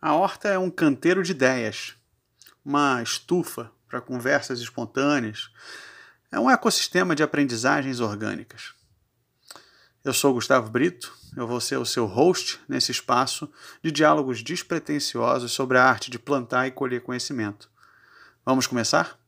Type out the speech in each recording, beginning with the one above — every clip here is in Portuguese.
A horta é um canteiro de ideias, uma estufa para conversas espontâneas, é um ecossistema de aprendizagens orgânicas. Eu sou Gustavo Brito, eu vou ser o seu host nesse espaço de diálogos despretensiosos sobre a arte de plantar e colher conhecimento. Vamos começar?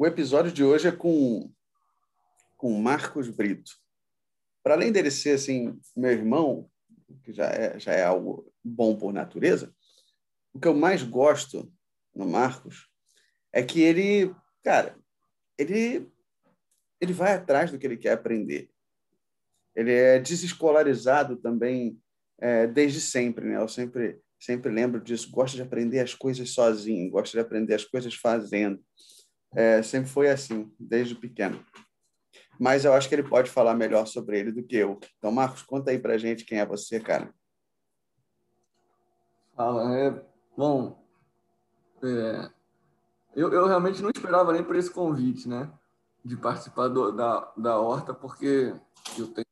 O episódio de hoje é com com Marcos Brito. Para além dele ser assim meu irmão, que já é já é algo bom por natureza, o que eu mais gosto no Marcos é que ele, cara, ele ele vai atrás do que ele quer aprender. Ele é desescolarizado também é, desde sempre, né? Eu sempre sempre lembro disso. Gosta de aprender as coisas sozinho, gosta de aprender as coisas fazendo. É, sempre foi assim, desde pequeno. Mas eu acho que ele pode falar melhor sobre ele do que eu. Então, Marcos, conta aí pra gente quem é você, cara. Fala, é, bom, é, eu, eu realmente não esperava nem por esse convite, né? De participar do, da, da Horta, porque eu tenho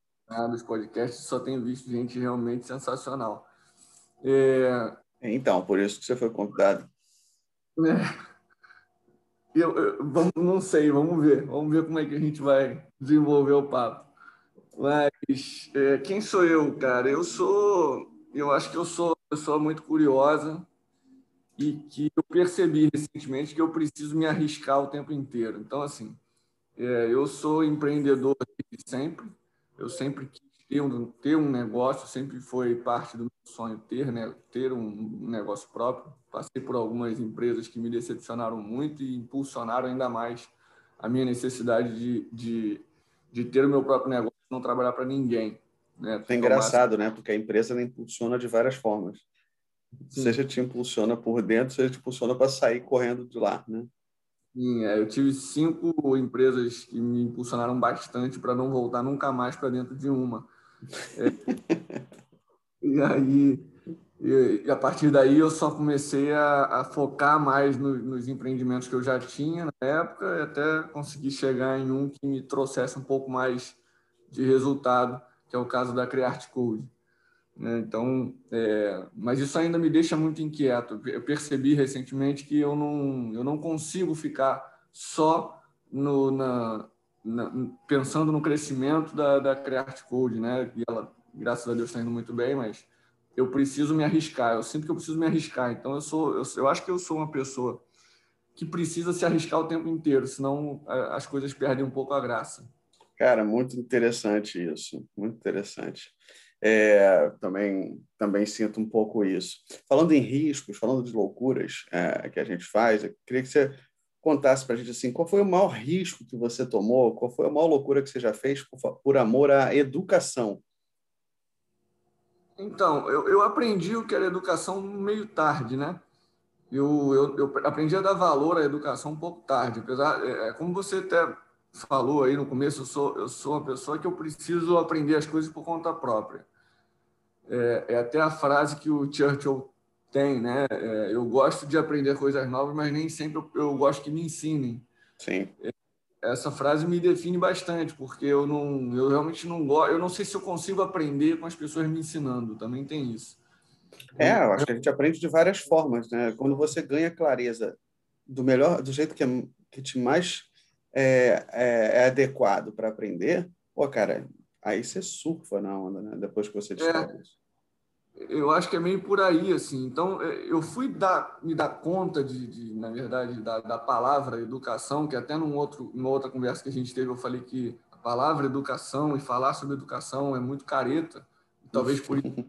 os podcasts só tenho visto gente realmente sensacional. É... Então, por isso que você foi convidado. É. Eu, eu, vamos, não sei, vamos ver. Vamos ver como é que a gente vai desenvolver o papo. Mas é, quem sou eu, cara? Eu sou, eu acho que eu sou uma pessoa muito curiosa e que eu percebi recentemente que eu preciso me arriscar o tempo inteiro. Então, assim, é, eu sou empreendedor sempre. Eu sempre quis ter um, ter um negócio, sempre foi parte do meu sonho ter, né? ter um negócio próprio. Passei por algumas empresas que me decepcionaram muito e impulsionaram ainda mais a minha necessidade de, de, de ter o meu próprio negócio, não trabalhar para ninguém. Né? É engraçado, né? Porque a empresa ela impulsiona de várias formas. Sim. Seja te impulsiona por dentro, seja te impulsiona para sair correndo de lá, né? Sim, é, eu tive cinco empresas que me impulsionaram bastante para não voltar nunca mais para dentro de uma. É, e aí, e, e, a partir daí, eu só comecei a, a focar mais no, nos empreendimentos que eu já tinha na época e até conseguir chegar em um que me trouxesse um pouco mais de resultado, que é o caso da Create Code. Né? Então, é, mas isso ainda me deixa muito inquieto. Eu percebi recentemente que eu não, eu não consigo ficar só no, na, na, pensando no crescimento da, da Code, né? E ela, graças a Deus, está indo muito bem, mas eu preciso me arriscar. Eu sinto que eu preciso me arriscar. Então, eu sou, eu, eu acho que eu sou uma pessoa que precisa se arriscar o tempo inteiro, senão as coisas perdem um pouco a graça. Cara, muito interessante isso, muito interessante. É, também, também sinto um pouco isso. Falando em riscos, falando de loucuras é, que a gente faz, eu queria que você contasse para a gente assim, qual foi o maior risco que você tomou, qual foi a maior loucura que você já fez por, por amor à educação. Então, eu, eu aprendi o que era educação meio tarde, né? Eu, eu, eu aprendi a dar valor à educação um pouco tarde, apesar, é, é como você até falou aí no começo, eu sou, eu sou uma pessoa que eu preciso aprender as coisas por conta própria. É, é até a frase que o Churchill tem, né? É, eu gosto de aprender coisas novas, mas nem sempre eu, eu gosto que me ensinem. Sim. Essa frase me define bastante, porque eu não, eu realmente não gosto, eu não sei se eu consigo aprender com as pessoas me ensinando, também tem isso. É, eu acho que a gente aprende de várias formas, né? Quando você ganha clareza do melhor, do jeito que, é, que te mais é, é, é adequado para aprender, pô, cara, aí você surfa na onda, né? Depois que você é. descobre isso. Eu acho que é meio por aí, assim. Então, é, eu fui dar, me dar conta de, de na verdade, da, da, palavra educação, que até num outro, numa outra conversa que a gente teve, eu falei que a palavra educação e falar sobre educação é muito careta. Talvez por isso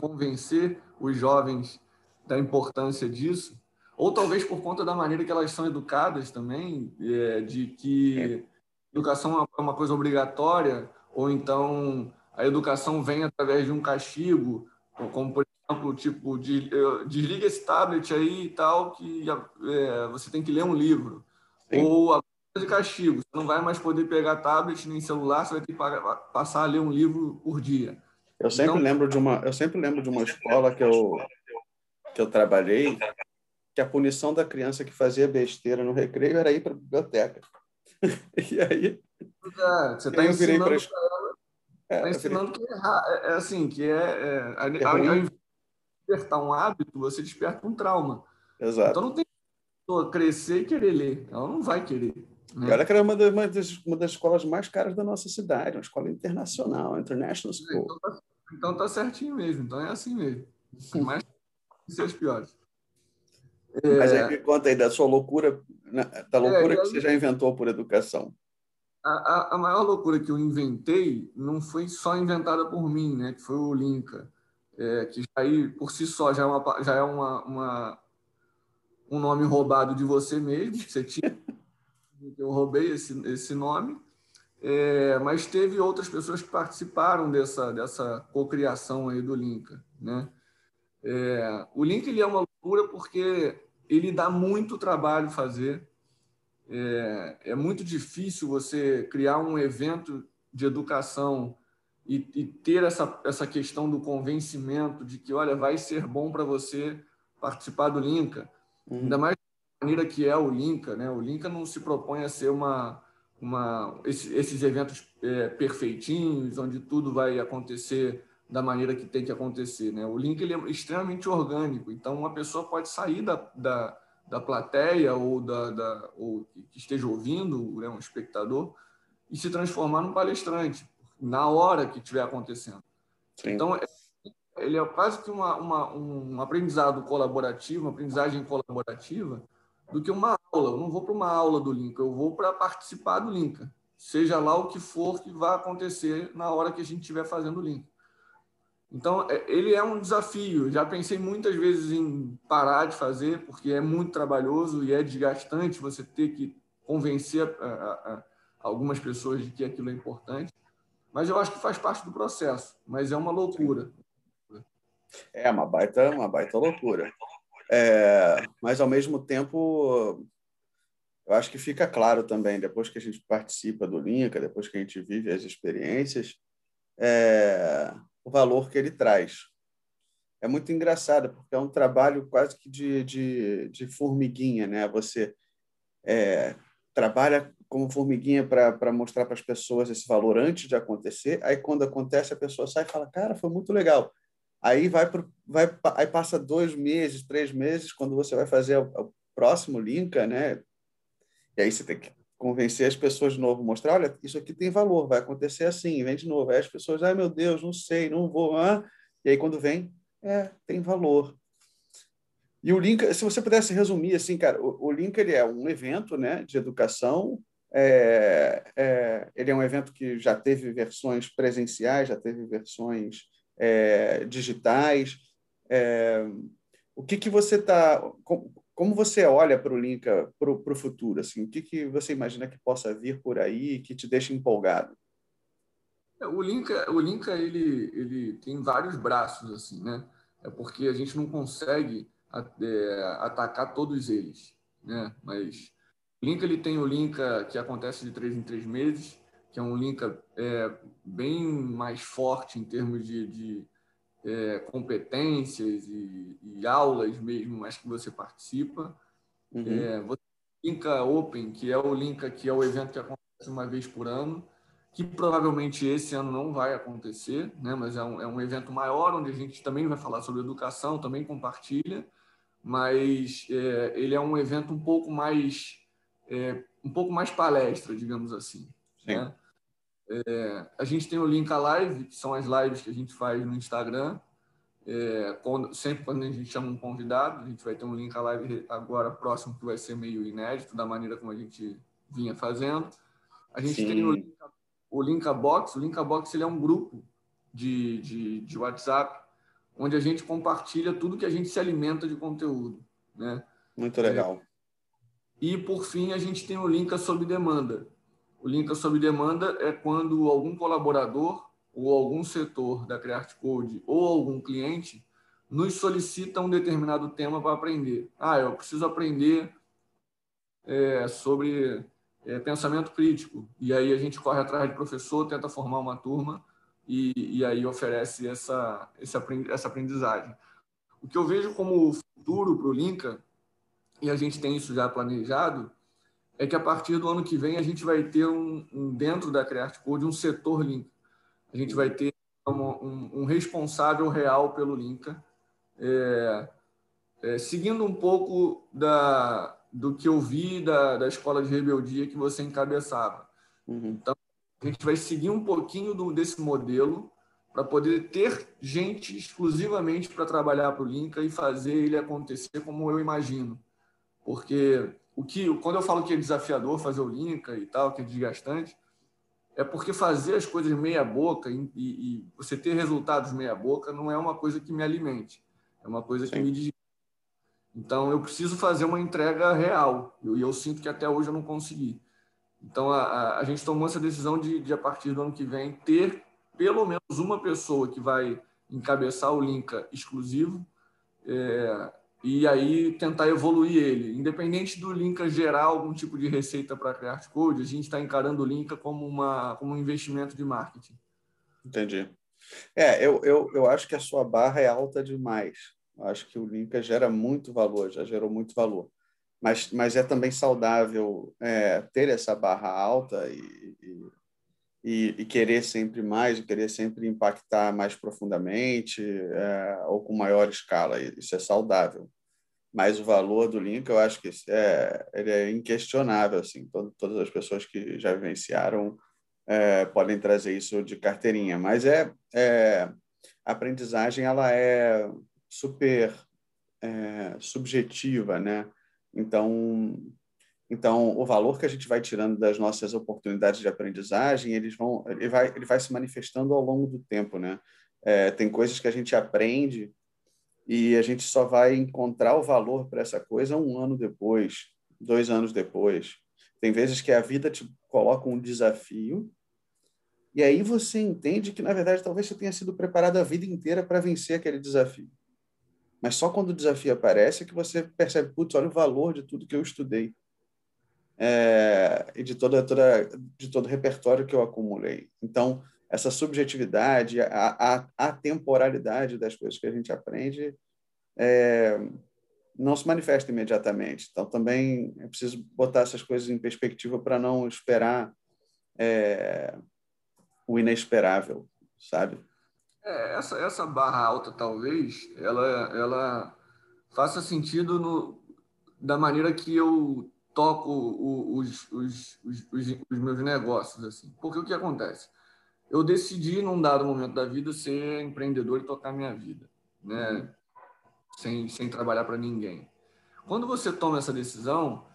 convencer os jovens da importância disso ou talvez por conta da maneira que elas são educadas também, é, de que é. educação é uma coisa obrigatória, ou então a educação vem através de um castigo, como por exemplo, tipo, de, desliga esse tablet aí e tal, que é, você tem que ler um livro. Sim. Ou a de castigo, você não vai mais poder pegar tablet nem celular, você vai ter que passar a ler um livro por dia. Eu sempre então, lembro de uma, eu sempre lembro de uma escola que eu que eu trabalhei que a punição da criança que fazia besteira no recreio era ir para a biblioteca. e aí. É, você está ensinando para ela. É, tá ensinando que é, é, assim, que é. é, é ao invés de despertar um hábito, você desperta um trauma. Exato. Então não tem pessoa crescer e querer ler. Ela não vai querer. Né? E olha que era uma das, uma, das, uma das escolas mais caras da nossa cidade, uma escola internacional, International School. Então tá, então tá certinho mesmo, então é assim mesmo. Mas ser as piores. É... Mas aí me conta aí da sua loucura, né, da loucura é, que você já inventou por educação. A, a, maior loucura que eu inventei não foi só inventada por mim, né? Que foi o Linka, é, que aí por si só já é uma, já é uma, uma um nome roubado de você mesmo. Você tinha, eu roubei esse, esse nome. É, mas teve outras pessoas que participaram dessa, dessa cocriação aí do Linka, né? É, o Link ele é uma loucura porque ele dá muito trabalho fazer. É, é muito difícil você criar um evento de educação e, e, ter essa, essa questão do convencimento de que, olha, vai ser bom para você participar do Linka. Uhum. Ainda mais da maneira que é o Linka. Né? O Linka não se propõe a ser uma, uma, esse, esses eventos é, perfeitinhos, onde tudo vai acontecer da maneira que tem que acontecer. Né? O link ele é extremamente orgânico, então uma pessoa pode sair da, da, da plateia ou, da, da, ou que esteja ouvindo, né, um espectador, e se transformar num palestrante na hora que estiver acontecendo. Sim. Então, é, ele é quase que uma, uma, um aprendizado colaborativo, uma aprendizagem colaborativa, do que uma aula. Eu não vou para uma aula do Link, eu vou para participar do Link. Seja lá o que for que vai acontecer na hora que a gente estiver fazendo o Link. Então, é, ele é um desafio. Já pensei muitas vezes em parar de fazer, porque é muito trabalhoso e é desgastante você ter que convencer a, a, a algumas pessoas de que aquilo é importante. Mas eu acho que faz parte do processo. Mas é uma loucura. É uma baita, uma baita loucura. É, mas, ao mesmo tempo, eu acho que fica claro também, depois que a gente participa do Linka, depois que a gente vive as experiências, é, o valor que ele traz. É muito engraçado, porque é um trabalho quase que de, de, de formiguinha, né? Você é, trabalha como formiguinha para mostrar para as pessoas esse valor antes de acontecer. Aí, quando acontece, a pessoa sai e fala: Cara, foi muito legal. Aí vai, pro, vai aí passa dois meses, três meses, quando você vai fazer o, o próximo link, né? E aí você tem que convencer as pessoas de novo, mostrar, olha, isso aqui tem valor, vai acontecer assim, vem de novo. Aí as pessoas, ai meu Deus, não sei, não vou. Ah. E aí quando vem, é, tem valor. E o Link, se você pudesse resumir assim, cara, o, o Link ele é um evento, né, de educação. É, é, ele é um evento que já teve versões presenciais, já teve versões é, digitais. É, o que que você está como você olha para o Linka para o futuro? Assim, o que, que você imagina que possa vir por aí que te deixa empolgado? É, o Linka, o Linka ele, ele tem vários braços, assim, né? É porque a gente não consegue é, atacar todos eles, né? Mas o Linka ele tem o Linka que acontece de três em três meses, que é um Linka é, bem mais forte em termos de, de é, competências e, e, aulas mesmo, mas que você participa. Uhum. É, você Linka Open, que é o Linka, que é o evento que acontece uma vez por ano, que provavelmente esse ano não vai acontecer, né? mas é um, é um evento maior, onde a gente também vai falar sobre educação, também compartilha, mas é, ele é um evento um pouco mais é, um pouco mais palestra, digamos assim. Né? É, a gente tem o Link Live, que são as lives que a gente faz no Instagram. É, quando, sempre quando a gente chama um convidado, a gente vai ter um Link Live agora próximo que vai ser meio inédito, da maneira como a gente vinha fazendo. A gente Sim. tem o, Link, o Linkabox. O Linkabox ele é um grupo de, de, de WhatsApp onde a gente compartilha tudo que a gente se alimenta de conteúdo. Né? Muito legal. É, e, por fim, a gente tem o Linka sob demanda, o link sob demanda é quando algum colaborador ou algum setor da Create Code ou algum cliente nos solicita um determinado tema para aprender. Ah, eu preciso aprender é, sobre é, pensamento crítico. E aí a gente corre atrás de professor, tenta formar uma turma e, e aí oferece essa, essa aprendizagem. O que eu vejo como futuro para o Linka e a gente tem isso já planejado, é que a partir do ano que vem a gente vai ter um, um dentro da Create Code um setor Link. A gente vai ter um, um responsável real pelo Linka, é, é, seguindo um pouco da, do que eu vi da, da escola de rebeldia que você encabeçava. Uhum. Então, a gente vai seguir um pouquinho do, desse modelo para poder ter gente exclusivamente para trabalhar para o Linka e fazer ele acontecer como eu imagino. Porque o que, quando eu falo que é desafiador fazer o Linka e tal, que é desgastante, é porque fazer as coisas meia boca e, e, e você ter resultados meia boca não é uma coisa que me alimente, é uma coisa Sim. que me desgasta. Então eu preciso fazer uma entrega real e eu, eu, sinto que até hoje eu não consegui. Então a, a, a gente tomou essa decisão de, de, a partir do ano que vem, ter pelo menos uma pessoa que vai encabeçar o Linka exclusivo é, e aí tentar evoluir ele. Independente do Linka gerar algum tipo de receita para criar Code, a gente está encarando o Linka como, uma, como um investimento de marketing. Entendi. É, eu, eu, eu acho que a sua barra é alta demais. Eu acho que o Linka gera muito valor, já gerou muito valor. Mas, mas é também saudável é, ter essa barra alta e, e, e, querer sempre mais, e querer sempre impactar mais profundamente é, ou com maior escala. Isso é saudável. Mas o valor do link, eu acho que é, ele é inquestionável. Assim, todo, todas as pessoas que já vivenciaram é, podem trazer isso de carteirinha. Mas é, é a aprendizagem ela é super é, subjetiva, né? Então, então, o valor que a gente vai tirando das nossas oportunidades de aprendizagem, eles vão, ele vai, ele vai se manifestando ao longo do tempo, né? É, tem coisas que a gente aprende e a gente só vai encontrar o valor para essa coisa um ano depois, dois anos depois. Tem vezes que a vida te coloca um desafio e aí você entende que, na verdade, talvez você tenha sido preparado a vida inteira para vencer aquele desafio. Mas só quando o desafio aparece é que você percebe, putz, olha o valor de tudo que eu estudei é, e de, toda, toda, de todo o repertório que eu acumulei. Então, essa subjetividade, a, a, a temporalidade das coisas que a gente aprende é, não se manifesta imediatamente. Então, também é preciso botar essas coisas em perspectiva para não esperar é, o inesperável, sabe? É, essa, essa barra alta, talvez, ela, ela faça sentido no, da maneira que eu toco os, os, os, os, meus negócios. assim. Porque o que acontece? Eu decidi, num dado momento da vida, ser empreendedor e tocar minha vida, né? sem, sem trabalhar para ninguém. Quando você toma essa decisão,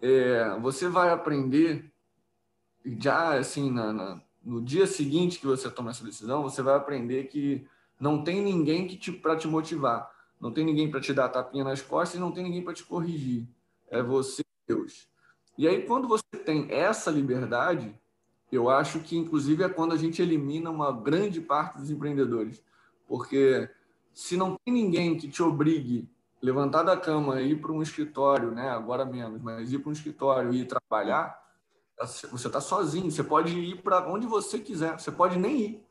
é, você vai aprender, já assim, na, na, no dia seguinte que você toma essa decisão, você vai aprender que não tem ninguém que te, para te motivar, não tem ninguém para te dar tapinha nas costas e não tem ninguém para te corrigir. É você Deus. E aí, quando você tem essa liberdade, eu acho que, inclusive, é quando a gente elimina uma grande parte dos empreendedores. Porque se não tem ninguém que te obrigue a levantar da cama e ir para um escritório, né? agora menos, mas ir para um escritório e ir trabalhar, você está sozinho. Você pode ir para onde você quiser, você pode nem ir.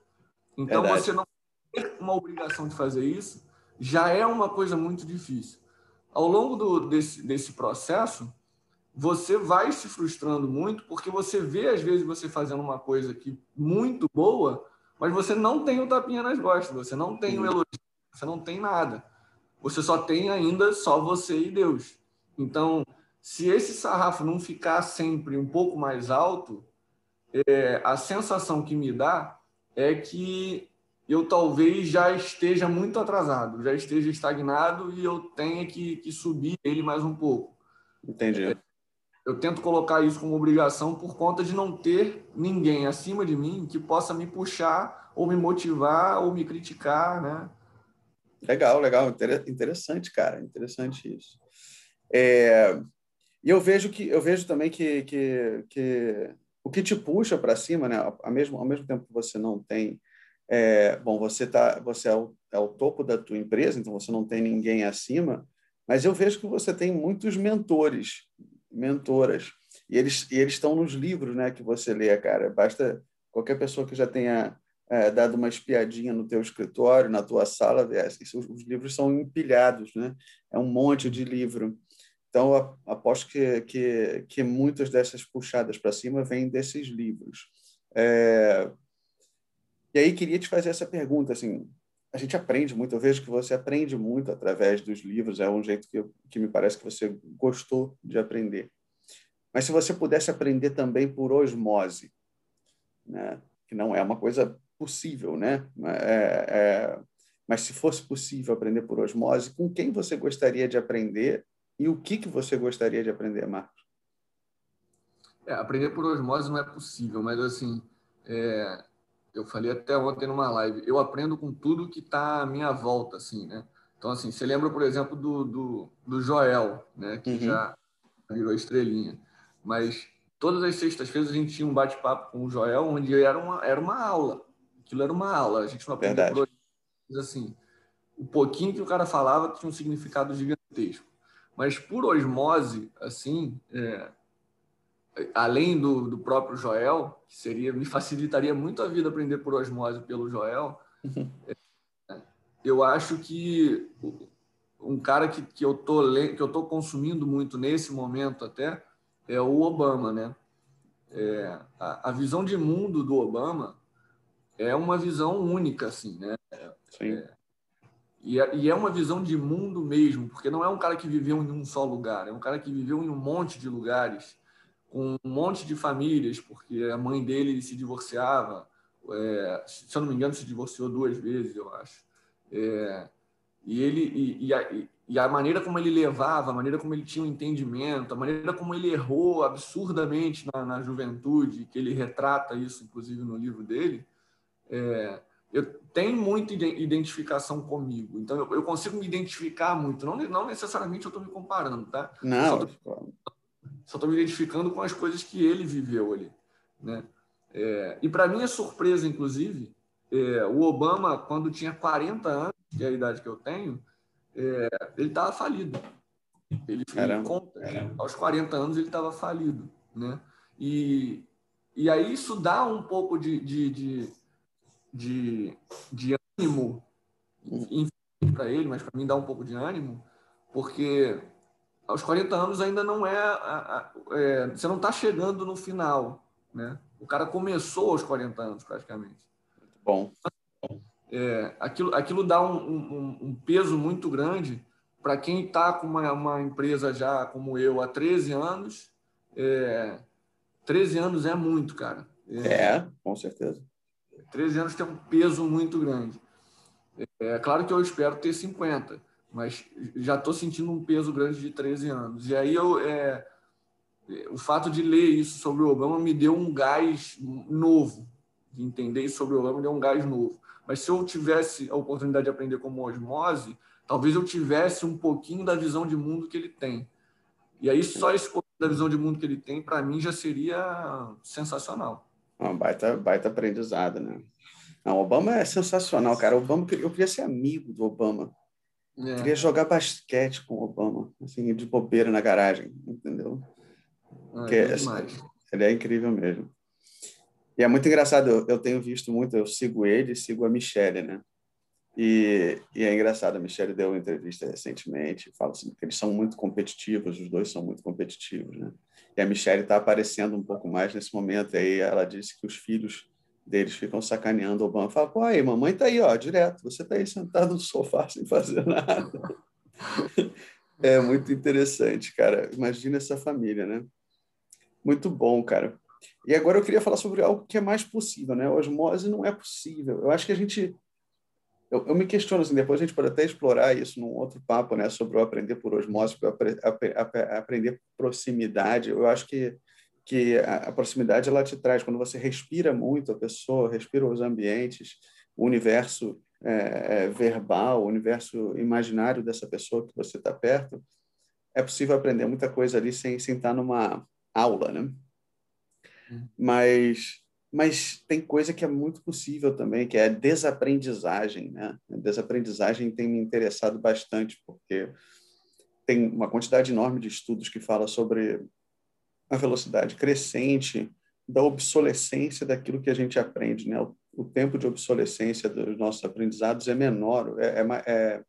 Então, Verdade. você não ter uma obrigação de fazer isso já é uma coisa muito difícil. Ao longo do, desse, desse processo, você vai se frustrando muito porque você vê às vezes você fazendo uma coisa que muito boa, mas você não tem o tapinha nas costas, você não tem o elogio, você não tem nada. Você só tem ainda só você e Deus. Então, se esse sarrafo não ficar sempre um pouco mais alto, é, a sensação que me dá é que eu talvez já esteja muito atrasado, já esteja estagnado e eu tenha que, que subir ele mais um pouco. Entendi. É, eu tento colocar isso como obrigação por conta de não ter ninguém acima de mim que possa me puxar ou me motivar ou me criticar, né? Legal, legal, interessante, cara, interessante isso. É, e eu vejo que eu vejo também que, que, que o que te puxa para cima, né? Ao mesmo, ao mesmo tempo que você não tem, é, bom, você tá, você é o, é o topo da tua empresa, então você não tem ninguém acima, mas eu vejo que você tem muitos mentores mentoras. E eles, e eles estão nos livros né, que você lê, cara. Basta qualquer pessoa que já tenha é, dado uma espiadinha no teu escritório, na tua sala, ver, os livros são empilhados, né? É um monte de livro. Então, aposto que, que, que muitas dessas puxadas para cima vêm desses livros. É... E aí, queria te fazer essa pergunta, assim, a gente aprende muito, eu vejo que você aprende muito através dos livros, é um jeito que, que me parece que você gostou de aprender. Mas se você pudesse aprender também por osmose, né? que não é uma coisa possível, né? É, é, mas se fosse possível aprender por osmose, com quem você gostaria de aprender e o que, que você gostaria de aprender, Marcos? É, aprender por osmose não é possível, mas assim, é, eu falei até ontem numa live, eu aprendo com tudo que está à minha volta, assim, né? Então, assim, você lembra, por exemplo, do, do, do Joel, né? Que uhum. já virou estrelinha. Mas todas as sextas-feiras a gente tinha um bate-papo com o Joel, onde era uma, era uma aula. Aquilo era uma aula. A gente não aprendia por assim, o pouquinho que o cara falava tinha um significado gigantesco. Mas por osmose, assim, é, além do, do próprio Joel, que seria me facilitaria muito a vida aprender por osmose pelo Joel, uhum. é, eu acho que um cara que, que eu tô que eu tô consumindo muito nesse momento até é o Obama, né? É, a, a, visão de mundo do Obama é uma visão única, assim, né? Sim. É, e, é, e é uma visão de mundo mesmo, porque não é um cara que viveu em um só lugar, é um cara que viveu em um monte de lugares, com um monte de famílias, porque a mãe dele se divorciava, é, se eu não me engano, se divorciou duas vezes, eu acho. É, e ele e, e, a, e, a, maneira como ele levava, a maneira como ele tinha um entendimento, a maneira como ele errou absurdamente na, na juventude, que ele retrata isso, inclusive, no livro dele, é, eu tenho muita identificação comigo. Então, eu, eu consigo me identificar muito. Não, não necessariamente eu estou me comparando, tá? Não. Só estou me identificando com as coisas que ele viveu ali, né? É, e para minha surpresa, inclusive, é, o Obama, quando tinha 40 anos, que é a idade que eu tenho, é, ele estava falido. Ele, ele conta, aos 40 anos ele estava falido, né? E, e aí isso dá um pouco de, de, de de, de ânimo para ele, mas para mim dá um pouco de ânimo, porque aos 40 anos ainda não é, é você não está chegando no final, né? O cara começou aos 40 anos praticamente. Bom. É, aquilo, aquilo dá um, um, um peso muito grande para quem está com uma, uma, empresa já como eu há 13 anos. É, 13 anos é muito, cara. É, é com certeza. 13 anos tem um peso muito grande. É, é claro que eu espero ter 50, mas já estou sentindo um peso grande de 13 anos. E aí eu, é, o fato de ler isso sobre o Obama me deu um gás novo, de entender isso sobre o Obama me deu um gás novo. Mas se eu tivesse a oportunidade de aprender como osmose, talvez eu tivesse um pouquinho da visão de mundo que ele tem. E aí só esse pouquinho da visão de mundo que ele tem, para mim, já seria sensacional. Um baita, baita aprendizado, né? Não, Obama é sensacional, cara. Obama, eu queria ser amigo do Obama. É. Queria jogar basquete com o Obama, assim, de bobeira na garagem, entendeu? Ah, é, é. Ele é incrível mesmo. E é muito engraçado, eu, eu, tenho visto muito, eu sigo ele, sigo a Michelle, né? E, e, é engraçado, a Michelle deu uma entrevista recentemente, fala assim, que eles são muito competitivos, os dois são muito competitivos, né? E a Michelle está aparecendo um pouco mais nesse momento. Aí ela disse que os filhos deles ficam sacaneando o Obama. Fala, pô, aí, mamãe tá aí, ó, direto. Você tá aí sentado no sofá sem fazer nada. é muito interessante, cara. Imagina essa família, né? Muito bom, cara. E agora eu queria falar sobre algo que é mais possível, né? Osmose não é possível. Eu acho que a gente eu, eu, me questiono assim, depois a gente pode até explorar isso num outro papo, né, sobre o aprender por osmose, aprender proximidade. Eu acho que que a, a, proximidade ela te traz quando você respira muito a pessoa, respira os ambientes, o universo é, é, verbal, o universo imaginário dessa pessoa que você está perto, é possível aprender muita coisa ali sem, sem estar numa aula, né? Hum. Mas mas tem coisa que é muito possível também, que é a desaprendizagem, né? A desaprendizagem tem me interessado bastante, porque tem uma quantidade enorme de estudos que fala sobre a velocidade crescente da obsolescência daquilo que a gente aprende, né? O, o tempo de obsolescência dos nossos aprendizados é menor, é, é, é,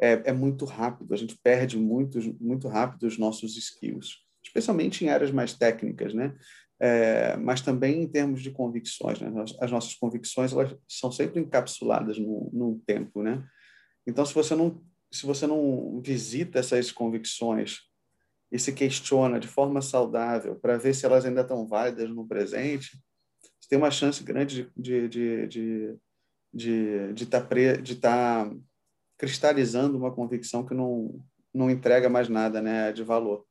é, é muito rápido, a gente perde muito, muito rápido os nossos skills, especialmente em áreas mais técnicas, né? É, mas também em termos de convicções, né? As nossas convicções elas são sempre encapsuladas num tempo, né? Então, se você não se você não visita essas convicções e se questiona de forma saudável para ver se elas ainda estão válidas no presente, você tem uma chance grande de de de de de estar tá tá cristalizando uma convicção que não não entrega mais nada, né, de valor.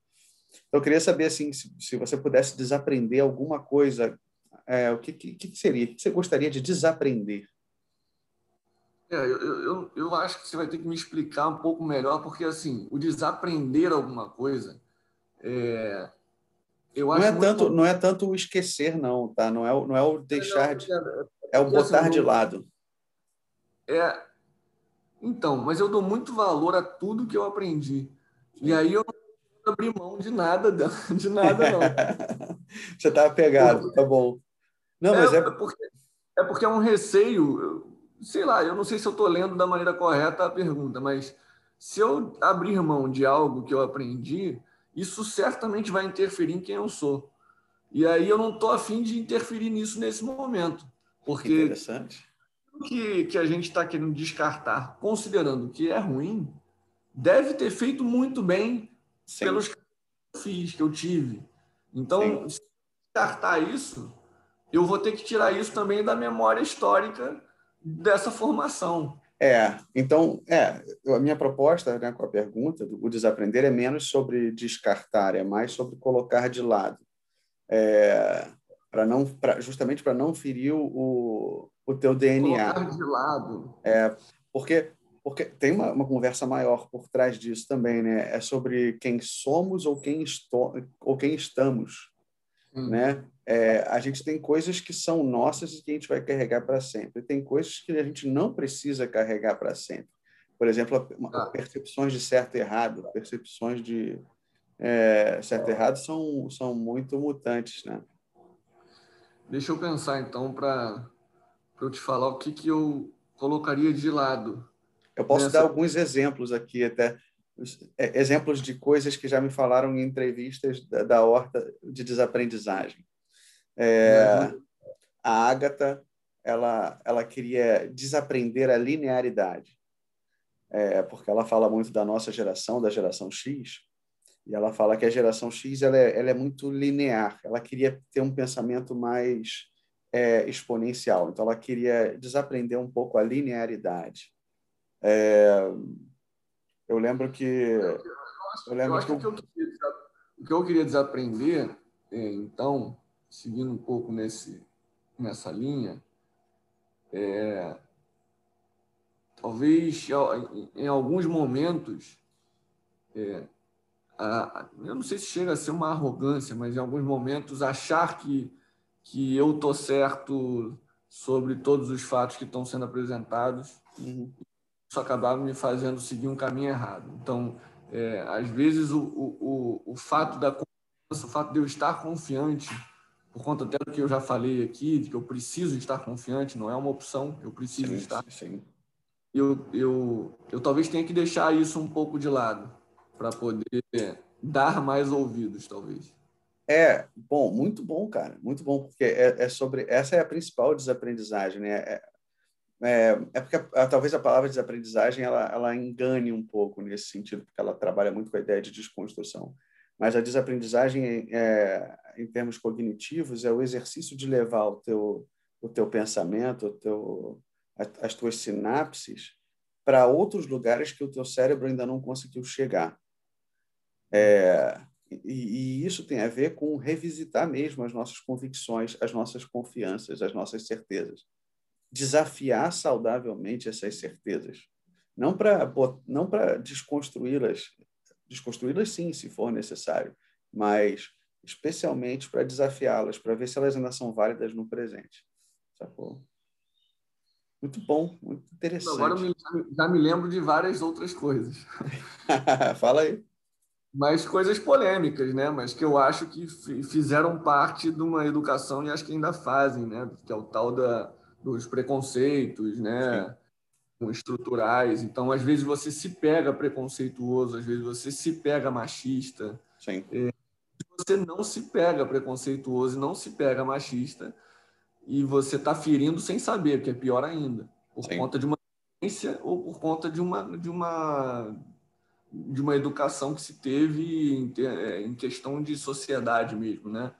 Eu queria saber assim, se, se você pudesse desaprender alguma coisa, é, o que, que, que seria? O que você gostaria de desaprender? É, eu, eu, eu acho que você vai ter que me explicar um pouco melhor, porque assim, o desaprender alguma coisa é, eu não é tanto não é tanto o esquecer não tá? Não é o, não é o deixar de é o botar assim, de lado. É então mas eu dou muito valor a tudo que eu aprendi. E aí eu não abri mão de nada de nada não. Você tá pegado tá bom. Não mas é, é porque é porque é um receio sei lá eu não sei se eu estou lendo da maneira correta a pergunta mas se eu abrir mão de algo que eu aprendi isso certamente vai interferir em quem eu sou. E aí eu não estou afim de interferir nisso nesse momento. Porque Interessante. o que, que a gente está querendo descartar, considerando que é ruim, deve ter feito muito bem Sim. pelos que eu fiz, que eu tive. Então, Sim. se descartar isso, eu vou ter que tirar isso também da memória histórica dessa formação. É, então, é, a minha proposta né, com a pergunta do o desaprender é menos sobre descartar, é mais sobre colocar de lado, é, para não, pra, justamente para não ferir o, o teu DNA. Colocar de lado. É, porque porque tem uma, uma conversa maior por trás disso também, né? É sobre quem somos ou quem, estou, ou quem estamos, hum. né? É, a gente tem coisas que são nossas e que a gente vai carregar para sempre. Tem coisas que a gente não precisa carregar para sempre. Por exemplo, ah. percepções de certo e errado, percepções de é, certo e errado são, são muito mutantes, né? Deixa eu pensar, então, para eu te falar o que, que eu colocaria de lado. Eu posso nessa... dar alguns exemplos aqui, até é, exemplos de coisas que já me falaram em entrevistas da, da horta de desaprendizagem. É, a Agatha ela, ela queria desaprender a linearidade, é, porque ela fala muito da nossa geração, da geração X, e ela fala que a geração X ela é, ela é muito linear, ela queria ter um pensamento mais é, exponencial, então ela queria desaprender um pouco a linearidade. É, eu lembro que. Eu, lembro eu acho que, que, que eu queria, o que eu queria desaprender, é, então, seguindo um pouco nesse, nessa linha, é, talvez em alguns momentos, é, a, eu não sei se chega a ser uma arrogância, mas em alguns momentos achar que, que eu estou certo sobre todos os fatos que estão sendo apresentados, uhum. isso acabava me fazendo seguir um caminho errado. Então, é, às vezes, o, o, o, o fato da confiança, o fato de eu estar confiante por conta até do que eu já falei aqui, de que eu preciso estar confiante, não é uma opção, eu preciso sim, estar. Sim. Eu, eu, eu talvez tenha que deixar isso um pouco de lado para poder dar mais ouvidos, talvez. É, bom, muito bom, cara, muito bom, porque é, é sobre, essa é a principal desaprendizagem, né? É, é, é porque a, talvez a palavra desaprendizagem ela, ela engane um pouco nesse sentido, porque ela trabalha muito com a ideia de desconstrução. Mas a desaprendizagem, é, em termos cognitivos, é o exercício de levar o teu, o teu pensamento, o teu, as tuas sinapses para outros lugares que o teu cérebro ainda não conseguiu chegar. É, e, e, isso tem a ver com revisitar mesmo as nossas convicções, as nossas confianças, as nossas certezas. Desafiar saudavelmente essas certezas. Não para não desconstruí-las desconstruí-las sim, se for necessário, mas especialmente para desafiá-las, para ver se elas ainda são válidas no presente. Sacou? Muito bom, muito interessante. Agora já me lembro de várias outras coisas. Fala aí. Mas coisas polêmicas, né? Mas que eu acho que fizeram parte de uma educação e acho que ainda fazem, né? Que é o tal da, dos preconceitos, né? estruturais. Então, às vezes você se pega preconceituoso, às vezes você se pega machista. Sim. É, você não se pega preconceituoso, não se pega machista, e você está ferindo sem saber, que é pior ainda, por Sim. conta de uma ciência ou por conta de uma de uma de uma educação que se teve em, é, em questão de sociedade mesmo, né?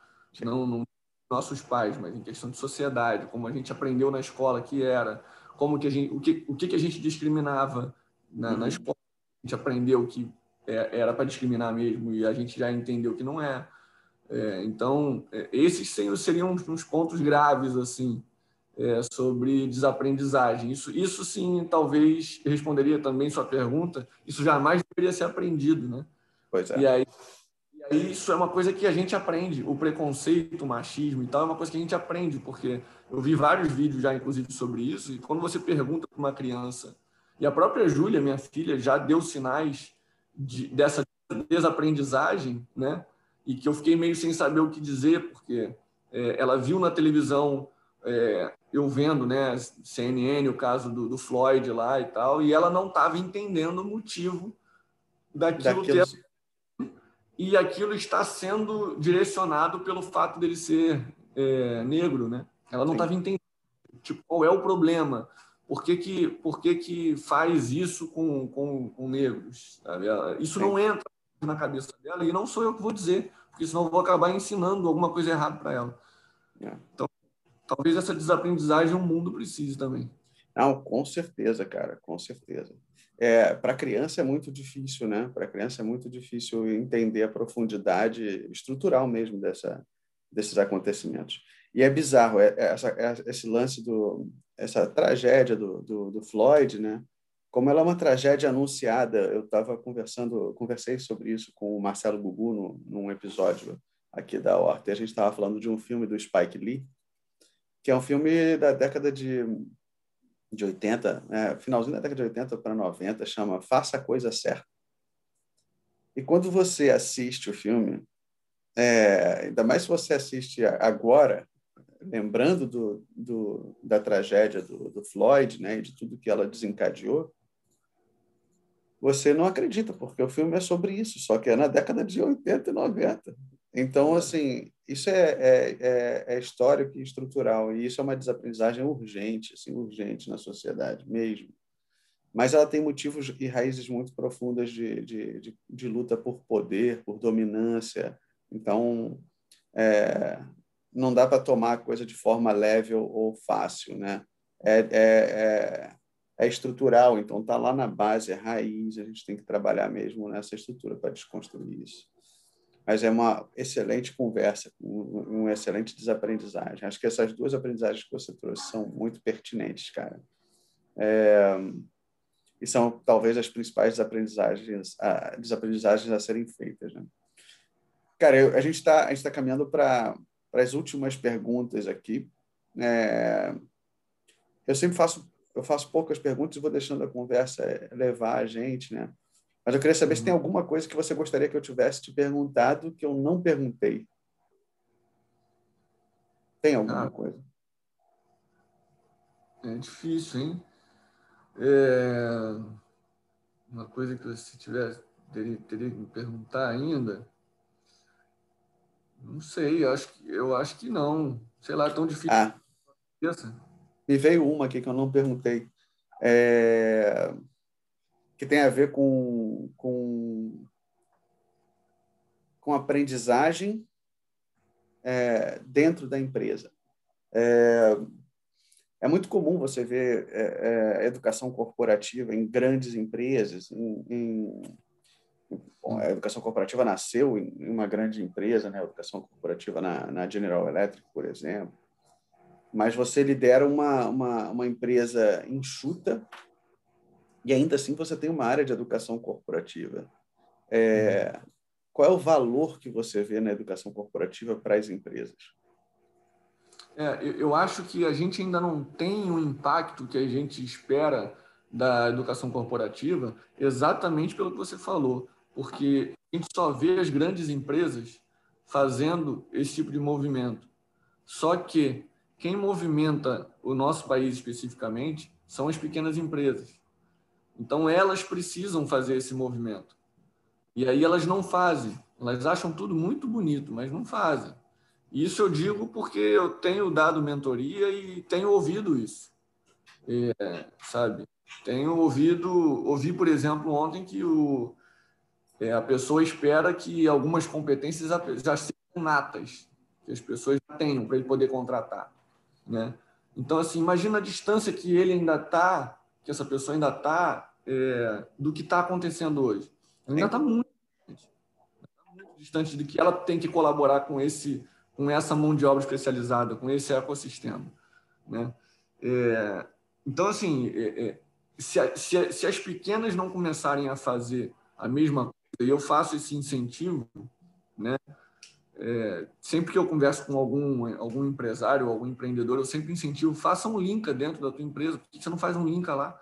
Não, não nossos pais, mas em questão de sociedade, como a gente aprendeu na escola que era, como que a gente, o que o que a gente discriminava na, uhum. na escola, a gente aprendeu que é, era para discriminar mesmo e a gente já entendeu que não é. É então, é, esses seriam uns pontos graves assim é, sobre desaprendizagem. Isso, isso sim, talvez responderia também sua pergunta. Isso jamais deveria ser aprendido, né? Pois é. E aí, e aí isso é uma coisa que a gente aprende. O preconceito, o machismo e tal é uma coisa que a gente aprende, porque eu vi vários vídeos já, inclusive, sobre isso. E quando você pergunta para uma criança, e a própria Júlia, minha filha, já deu sinais de, dessa desaprendizagem, né? E que eu fiquei meio sem saber o que dizer, porque é, ela viu na televisão é, eu vendo, né, CNN, o caso do, do, Floyd lá e tal, e ela não estava entendendo o motivo daquilo, daquilo... Ter... e aquilo está sendo direcionado pelo fato dele ser é, negro, né? Ela não estava entendendo tipo, qual é o problema, por que que, por que, que faz isso com, com, com negros, sabe? Isso Sim. não entra na cabeça dela e não sou eu que vou dizer, porque senão eu vou acabar ensinando alguma coisa errada para ela. É. Então talvez essa desaprendizagem o mundo precise também. Não, com certeza, cara, com certeza. É, para criança é muito difícil, né? Para criança é muito difícil entender a profundidade estrutural mesmo dessa, desses acontecimentos. E é bizarro é, é essa, é, esse lance do essa tragédia do, do, do, Floyd, né? Como ela é uma tragédia anunciada, eu estava conversando, conversei sobre isso com o Marcelo Gugu no, num episódio aqui da Horta. E a gente estava falando de um filme do Spike Lee que é um filme da década de, de 80, né? finalzinho da década de 80 para 90, chama Faça a Coisa Certa. E quando você assiste o filme, é, ainda mais se você assiste agora, lembrando do, do, da tragédia do, do Floyd, né, e de tudo que ela desencadeou, você não acredita, porque o filme é sobre isso, só que é na década de 80 e 90. Então, assim, isso é, é, é, é, histórico e estrutural, e isso é uma desaprendizagem urgente, assim, urgente na sociedade mesmo. Mas ela tem motivos e raízes muito profundas de, de, de, de luta por poder, por dominância. Então, é, não dá para tomar a coisa de forma leve ou, ou fácil, né? É, é, é, estrutural, então está lá na base, é raiz, a gente tem que trabalhar mesmo nessa estrutura para desconstruir isso mas é uma excelente conversa, um excelente desaprendizagem. Acho que essas duas aprendizagens que você trouxe são muito pertinentes, cara. É, e são talvez as principais desaprendizagens a, desaprendizagens a serem feitas. Né? Cara, eu, a gente está tá caminhando para as últimas perguntas aqui. É, eu sempre faço eu faço poucas perguntas e vou deixando a conversa levar a gente, né? Mas eu queria saber se tem uhum. alguma coisa que você gostaria que eu tivesse te perguntado que eu não perguntei. Tem alguma ah, coisa? É difícil, hein? É... Uma coisa que você tivesse, teria, teria que me perguntar ainda. Não sei, eu acho que, eu acho que não. Sei lá, é tão difícil. Ah, me veio uma aqui que eu não perguntei. É que tem a ver com, com, com aprendizagem é, dentro da empresa. É, é, muito comum você ver é, é educação corporativa em grandes empresas. Em, em, bom, a educação corporativa nasceu em uma grande empresa, né? a educação corporativa na, na General Electric, por exemplo. Mas você lidera uma, uma, uma empresa enxuta, e ainda assim você tem uma área de educação corporativa. É, qual é o valor que você vê na educação corporativa para as empresas? É, eu acho que a gente ainda não tem o impacto que a gente espera da educação corporativa, exatamente pelo que você falou, porque a gente só vê as grandes empresas fazendo esse tipo de movimento. Só que quem movimenta o nosso país especificamente são as pequenas empresas. Então, elas precisam fazer esse movimento. E aí elas não fazem. Elas acham tudo muito bonito, mas não fazem. Isso eu digo porque eu tenho dado mentoria e tenho ouvido isso. É, sabe? Tenho ouvido, ouvi, por exemplo, ontem que o, é, a pessoa espera que algumas competências já sejam natas, que as pessoas já tenham para ele poder contratar. Né? Então, assim, imagina a distância que ele ainda está, que essa pessoa ainda está, é, do que está acontecendo hoje. Ainda está muito, tá muito distante de que ela tem que colaborar com esse com essa mão de obra especializada, com esse ecossistema. Né? É, então, assim, é, é se, se, se, as pequenas não começarem a fazer a mesma coisa, e eu faço esse incentivo, né? É, sempre que eu converso com algum, algum empresário, algum empreendedor, eu sempre incentivo, faça um link dentro da tua empresa. Por que você não faz um link lá?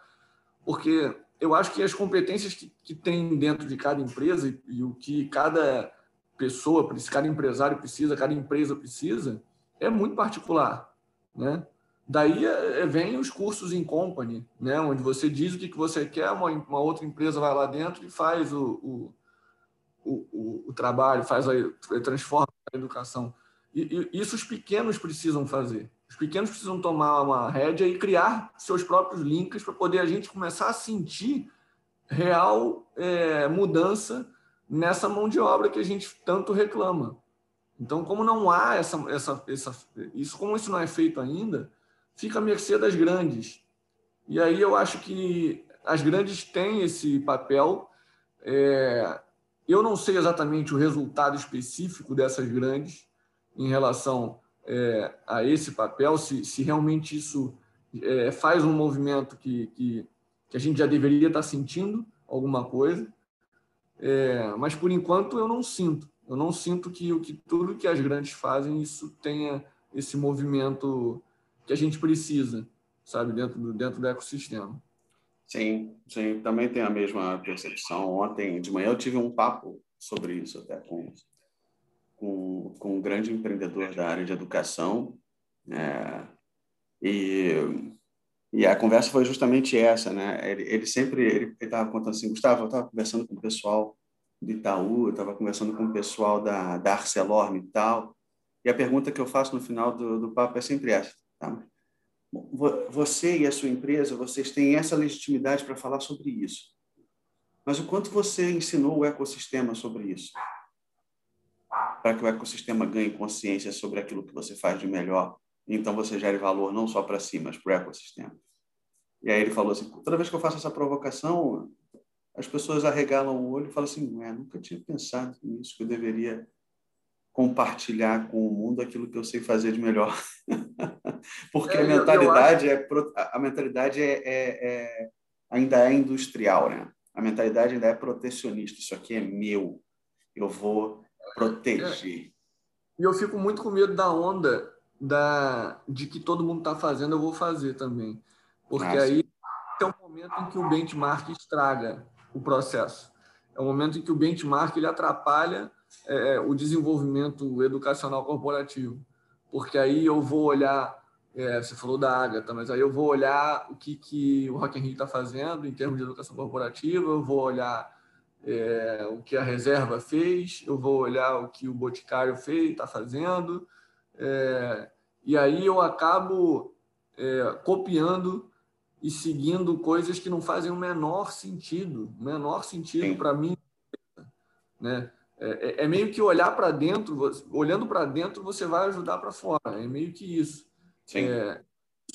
Porque eu acho que as competências que, que tem dentro de cada empresa e, e o que cada pessoa, cada empresário precisa, cada empresa precisa, é muito particular, né? Daí é, é, vem os cursos em company, né? Onde você diz o que você quer, uma outra empresa vai lá dentro e faz o, o, o, o trabalho, faz a, transforma a educação. E, e, isso os pequenos precisam fazer. Os pequenos precisam tomar uma rédea e criar seus próprios links para poder a gente começar a sentir real é, mudança nessa mão de obra que a gente tanto reclama. Então, como não há essa, essa, essa, isso, como isso não é feito ainda, fica à mercê das grandes. E aí eu acho que as grandes têm esse papel. É, eu não sei exatamente o resultado específico dessas grandes em relação é, a esse papel, se, se realmente isso é, faz um movimento que, que, que a gente já deveria estar sentindo alguma coisa. É, mas por enquanto eu não sinto. Eu não sinto que o que tudo que as grandes fazem isso tenha esse movimento que a gente precisa, sabe, dentro do dentro do ecossistema. Sim, sim, também tenho a mesma percepção. Ontem de manhã eu tive um papo sobre isso até com com, com um grande empreendedor da área de educação é, e e a conversa foi justamente essa, né? Ele, ele sempre ele estava contando assim, Gustavo, eu estava conversando com o pessoal do Itaú, eu estava conversando com o pessoal da, da Arcelor e tal, e a pergunta que eu faço no final do, do papo é sempre essa, tá? Você e a sua empresa, vocês têm essa legitimidade para falar sobre isso. Mas o quanto você ensinou o ecossistema sobre isso? Para que o ecossistema ganhe consciência sobre aquilo que você faz de melhor então você gere valor não só para si, mas para o ecossistema. E aí ele falou assim: toda vez que eu faço essa provocação, as pessoas arregalam o olho e falam assim: nunca tinha pensado nisso, que eu deveria compartilhar com o mundo aquilo que eu sei fazer de melhor. Porque é, a mentalidade, acho... é, a mentalidade é, é, é, ainda é industrial, né? A mentalidade ainda é protecionista. Isso aqui é meu, eu vou proteger. E eu fico muito com medo da onda da, de que todo mundo está fazendo, eu vou fazer também. Porque ah, aí é um momento em que o benchmark estraga o processo. É um momento em que o benchmark ele atrapalha é, o desenvolvimento educacional corporativo. Porque aí eu vou olhar, é, você falou da Agatha, mas aí eu vou olhar o que, que o Rock in Rio está fazendo em termos de educação corporativa, eu vou olhar é, o que a reserva fez, eu vou olhar o que o Boticário fez, está fazendo, é, e aí eu acabo é, copiando e seguindo coisas que não fazem o menor sentido, menor sentido para mim, né? É, é, é, meio que olhar para dentro, olhando para dentro você vai ajudar para fora, é meio que isso. É,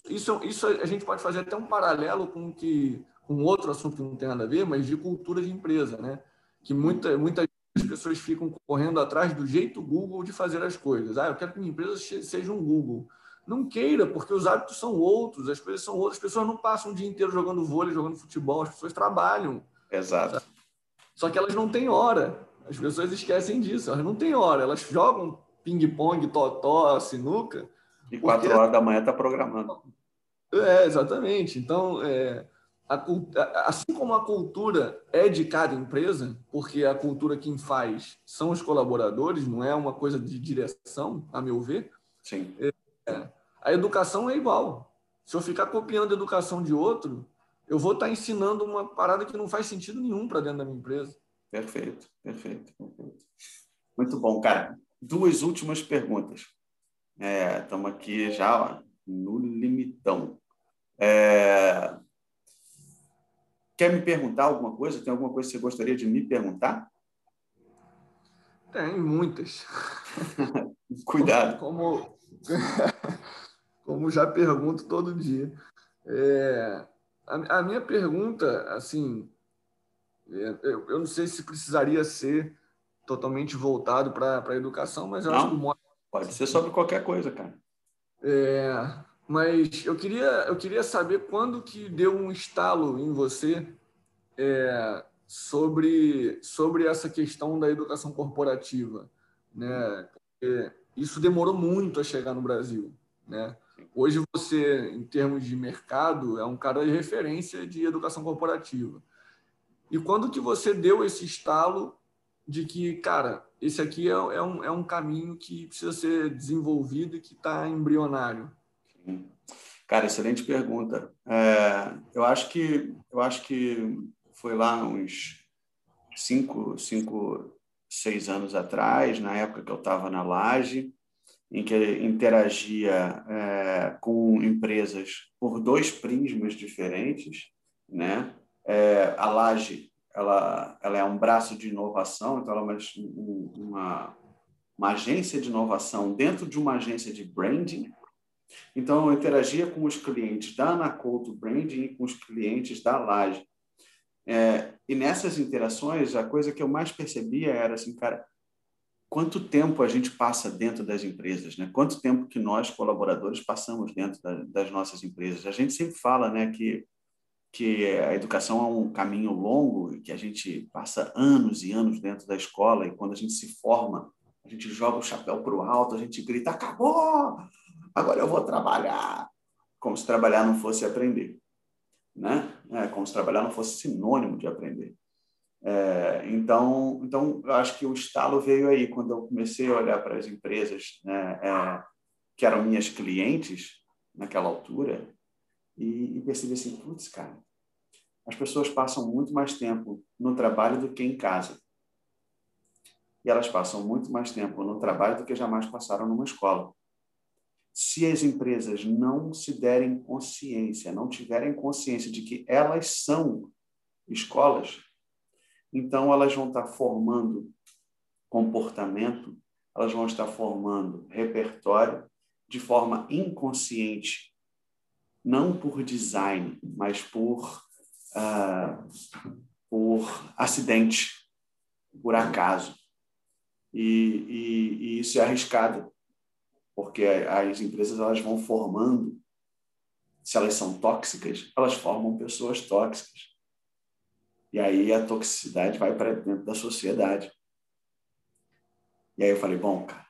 isso. Isso a gente pode fazer até um paralelo com que com outro assunto que não tem nada a ver, mas de cultura de empresa, né? Que muita muita as pessoas ficam correndo atrás do jeito Google de fazer as coisas. Ah, eu quero que minha empresa seja um Google. Não queira, porque os hábitos são outros, as coisas são outras. As pessoas não passam o dia inteiro jogando vôlei, jogando futebol, as pessoas trabalham. Exato. Sabe? Só que elas não têm hora. As pessoas esquecem disso, elas não têm hora. Elas jogam ping-pong, totó, sinuca. E quatro porque... horas da manhã está programando. É, exatamente. Então, é, a, assim como a cultura é de cada empresa, porque a cultura quem faz são os colaboradores, não é uma coisa de direção, a meu ver. Sim. É, a educação é igual. Se eu ficar copiando a educação de outro, eu vou estar ensinando uma parada que não faz sentido nenhum para dentro da minha empresa. Perfeito, perfeito, perfeito. Muito bom, cara. Duas últimas perguntas. Estamos é, aqui já ó, no limitão. É... Quer me perguntar alguma coisa? Tem alguma coisa que você gostaria de me perguntar? Tem muitas. Cuidado. Como, como já pergunto todo dia. É, a, a, minha pergunta, assim, eu, eu, não sei se precisaria ser totalmente voltado para a educação, mas eu não, acho que pode ser sobre qualquer coisa, cara. É, mas eu queria, eu queria saber quando que deu um estalo em você é, sobre, sobre essa questão da educação corporativa, né? Porque isso demorou muito a chegar no Brasil, né? Hoje você, em termos de mercado, é um cara de referência de educação corporativa. E quando que você deu esse estalo de que, cara, esse aqui é, é um, é um caminho que precisa ser desenvolvido e que está embrionário? Cara, excelente pergunta. É, eu acho que eu acho que foi lá uns cinco, cinco, seis anos atrás, na época que eu estava na Laje, em que interagia é, com empresas por dois prismas diferentes, né? É, a Laje, ela, ela é um braço de inovação, então ela é uma, uma, uma agência de inovação dentro de uma agência de branding. Então, eu interagia com os clientes da Anacolto Branding e com os clientes da Laje. É, e nessas interações, a coisa que eu mais percebia era assim, cara, quanto tempo a gente passa dentro das empresas, né? Quanto tempo que nós colaboradores passamos dentro da, das nossas empresas? A gente sempre fala, né, que que a educação é um caminho longo que a gente passa anos e anos dentro da escola e quando a gente se forma, a gente joga o chapéu para o alto, a gente grita acabou, agora eu vou trabalhar, como se trabalhar não fosse aprender né? É, como se trabalhar não fosse sinônimo de aprender. É, então, então, eu acho que o estalo veio aí quando eu comecei a olhar para as empresas né, é, que eram minhas clientes naquela altura e, e percebi assim, putz, cara, as pessoas passam muito mais tempo no trabalho do que em casa. E elas passam muito mais tempo no trabalho do que jamais passaram numa escola se as empresas não se derem consciência, não tiverem consciência de que elas são escolas, então elas vão estar formando comportamento, elas vão estar formando repertório de forma inconsciente, não por design, mas por, uh, por acidente, por acaso. E, e, e isso é arriscado, porque as empresas elas vão formando, se elas são tóxicas, elas formam pessoas tóxicas. E aí a toxicidade vai para dentro da sociedade. E aí eu falei, bom, cara,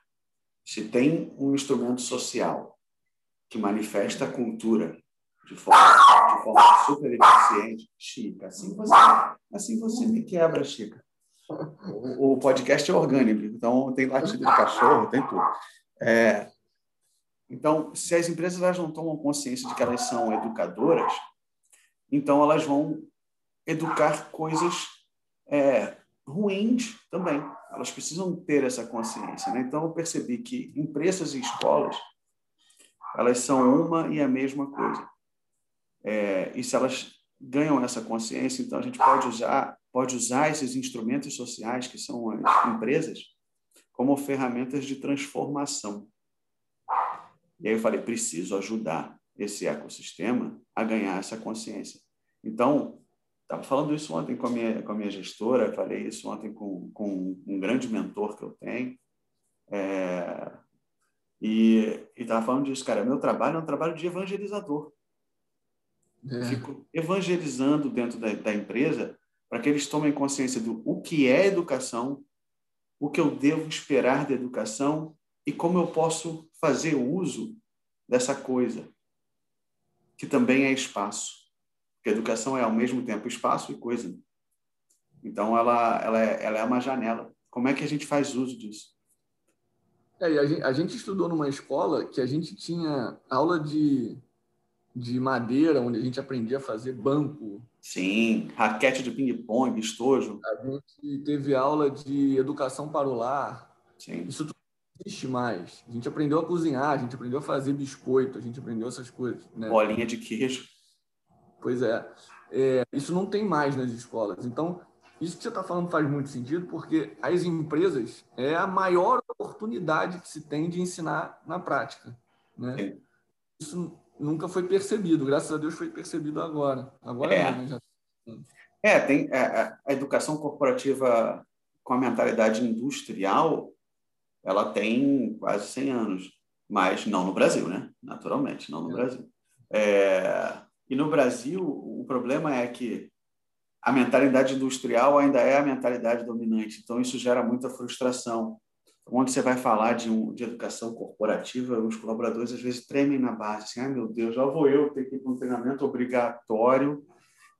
se tem um instrumento social que manifesta a cultura de forma, de forma super eficiente, Chica, assim você, assim você me quebra, Chica. O, o podcast é orgânico, então tem latido de cachorro, tem tudo. É, então, se as empresas elas não tomam consciência de que elas são educadoras, então elas vão educar coisas é, ruins também. Elas precisam ter essa consciência. Né? Então, eu percebi que empresas e escolas elas são uma e a mesma coisa. É, e se elas ganham essa consciência, então a gente pode usar, pode usar esses instrumentos sociais, que são as empresas, como ferramentas de transformação. E aí eu falei, preciso ajudar esse ecossistema a ganhar essa consciência. Então, estava falando isso ontem com a minha, com a minha gestora, falei isso ontem com, com um grande mentor que eu tenho, é, e estava falando disso, cara, meu trabalho é um trabalho de evangelizador. É. Fico evangelizando dentro da, da empresa para que eles tomem consciência do o que é educação, o que eu devo esperar da educação e como eu posso fazer uso dessa coisa, que também é espaço. Porque educação é, ao mesmo tempo, espaço e coisa. Então, ela, ela, é, ela é uma janela. Como é que a gente faz uso disso? É, a, gente, a gente estudou numa escola que a gente tinha aula de de madeira, onde a gente aprendia a fazer banco. Sim, raquete de ping-pong, estojo. A gente teve aula de educação para o lar. Sim. Isso tudo não existe mais. A gente aprendeu a cozinhar, a gente aprendeu a fazer biscoito, a gente aprendeu essas coisas. Né? Bolinha de queijo. Pois é. é. Isso não tem mais nas escolas. Então, isso que você está falando faz muito sentido, porque as empresas é a maior oportunidade que se tem de ensinar na prática. Né? Sim. Isso nunca foi percebido, graças a Deus foi percebido agora. Agora É. não, né? Já- É, tem é, a, a educação corporativa com a mentalidade industrial, ela tem quase 100 anos, mas não no Brasil, né? Naturalmente, não no É. Brasil. É, e no Brasil, o problema é que a mentalidade industrial ainda é a mentalidade dominante, então isso gera muita frustração. Onde você vai falar de, um, de educação corporativa, os colaboradores às vezes tremem na base, assim, ai meu Deus, já vou eu ter que ir para um treinamento obrigatório.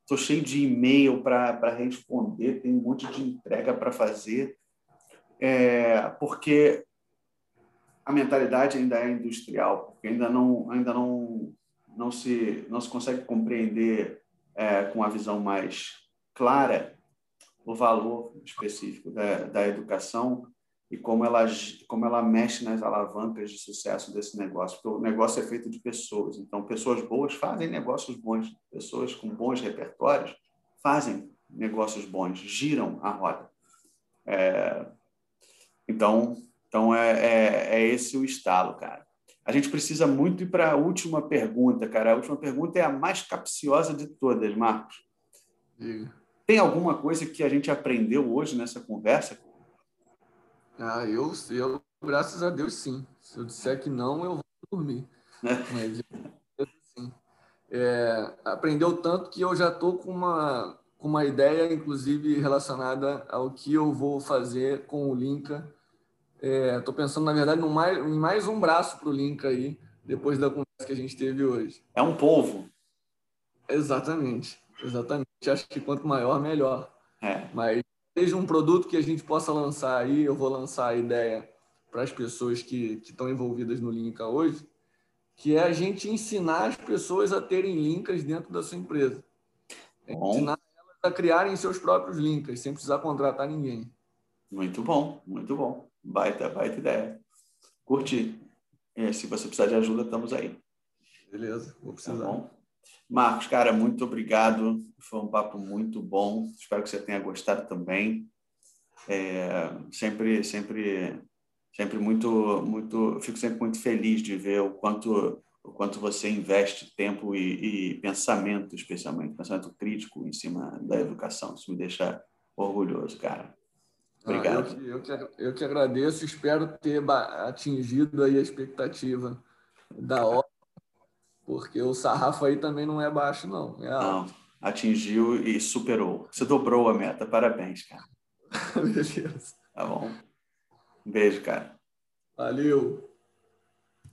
Estou cheio de e-mail para responder, tem um monte de entrega para fazer, é, porque a mentalidade ainda é industrial, porque ainda não, ainda não, não, se, não se consegue compreender é, com a visão mais clara o valor específico da, da educação e como ela, como ela mexe nas alavancas de sucesso desse negócio, porque o negócio é feito de pessoas. Então, pessoas boas fazem negócios bons, pessoas com bons repertórios fazem negócios bons, giram a roda. É, então, então é, é, é esse o estalo, cara. A gente precisa muito ir para a última pergunta, cara. A última pergunta é a mais capciosa de todas, Marcos. Diga. Tem alguma coisa que a gente aprendeu hoje nessa conversa? Ah, eu, eu, graças a Deus, sim. Se eu disser que não, eu vou dormir. Mas eu, sim. É, aprendeu tanto que eu já estou com uma, com uma ideia, inclusive, relacionada ao que eu vou fazer com o Linka. Estou pensando, na verdade, no mais, em mais um braço para o Linka aí, depois da conversa que a gente teve hoje. É um polvo. Exatamente, exatamente. Acho que quanto maior, melhor. É. Mas seja um produto que a gente possa lançar aí, eu vou lançar a ideia para as pessoas que, estão envolvidas no Linka hoje, que é a gente ensinar as pessoas a terem linkas dentro da sua empresa. É ensinar elas a criarem seus próprios linkas, sem precisar contratar ninguém. Muito bom, muito bom. Baita, baita ideia. Curti. É, se você precisar de ajuda, estamos aí. Beleza, vou Tá precisar. bom? Marcos, cara, muito obrigado. Foi um papo muito bom. Espero que você tenha gostado também. É, sempre, sempre, sempre muito, muito. Fico sempre muito feliz de ver o quanto, o quanto você investe tempo e, e pensamento, especialmente pensamento crítico em cima da educação. Isso me deixa orgulhoso, cara. Obrigado. Ah, eu, eu, que, eu que agradeço, espero ter atingido aí a expectativa da hora, porque o sarrafo aí também não é baixo, não. É. Não, atingiu e superou. Você dobrou a meta. Parabéns, cara. Beleza. Tá bom? Um beijo, cara. Valeu.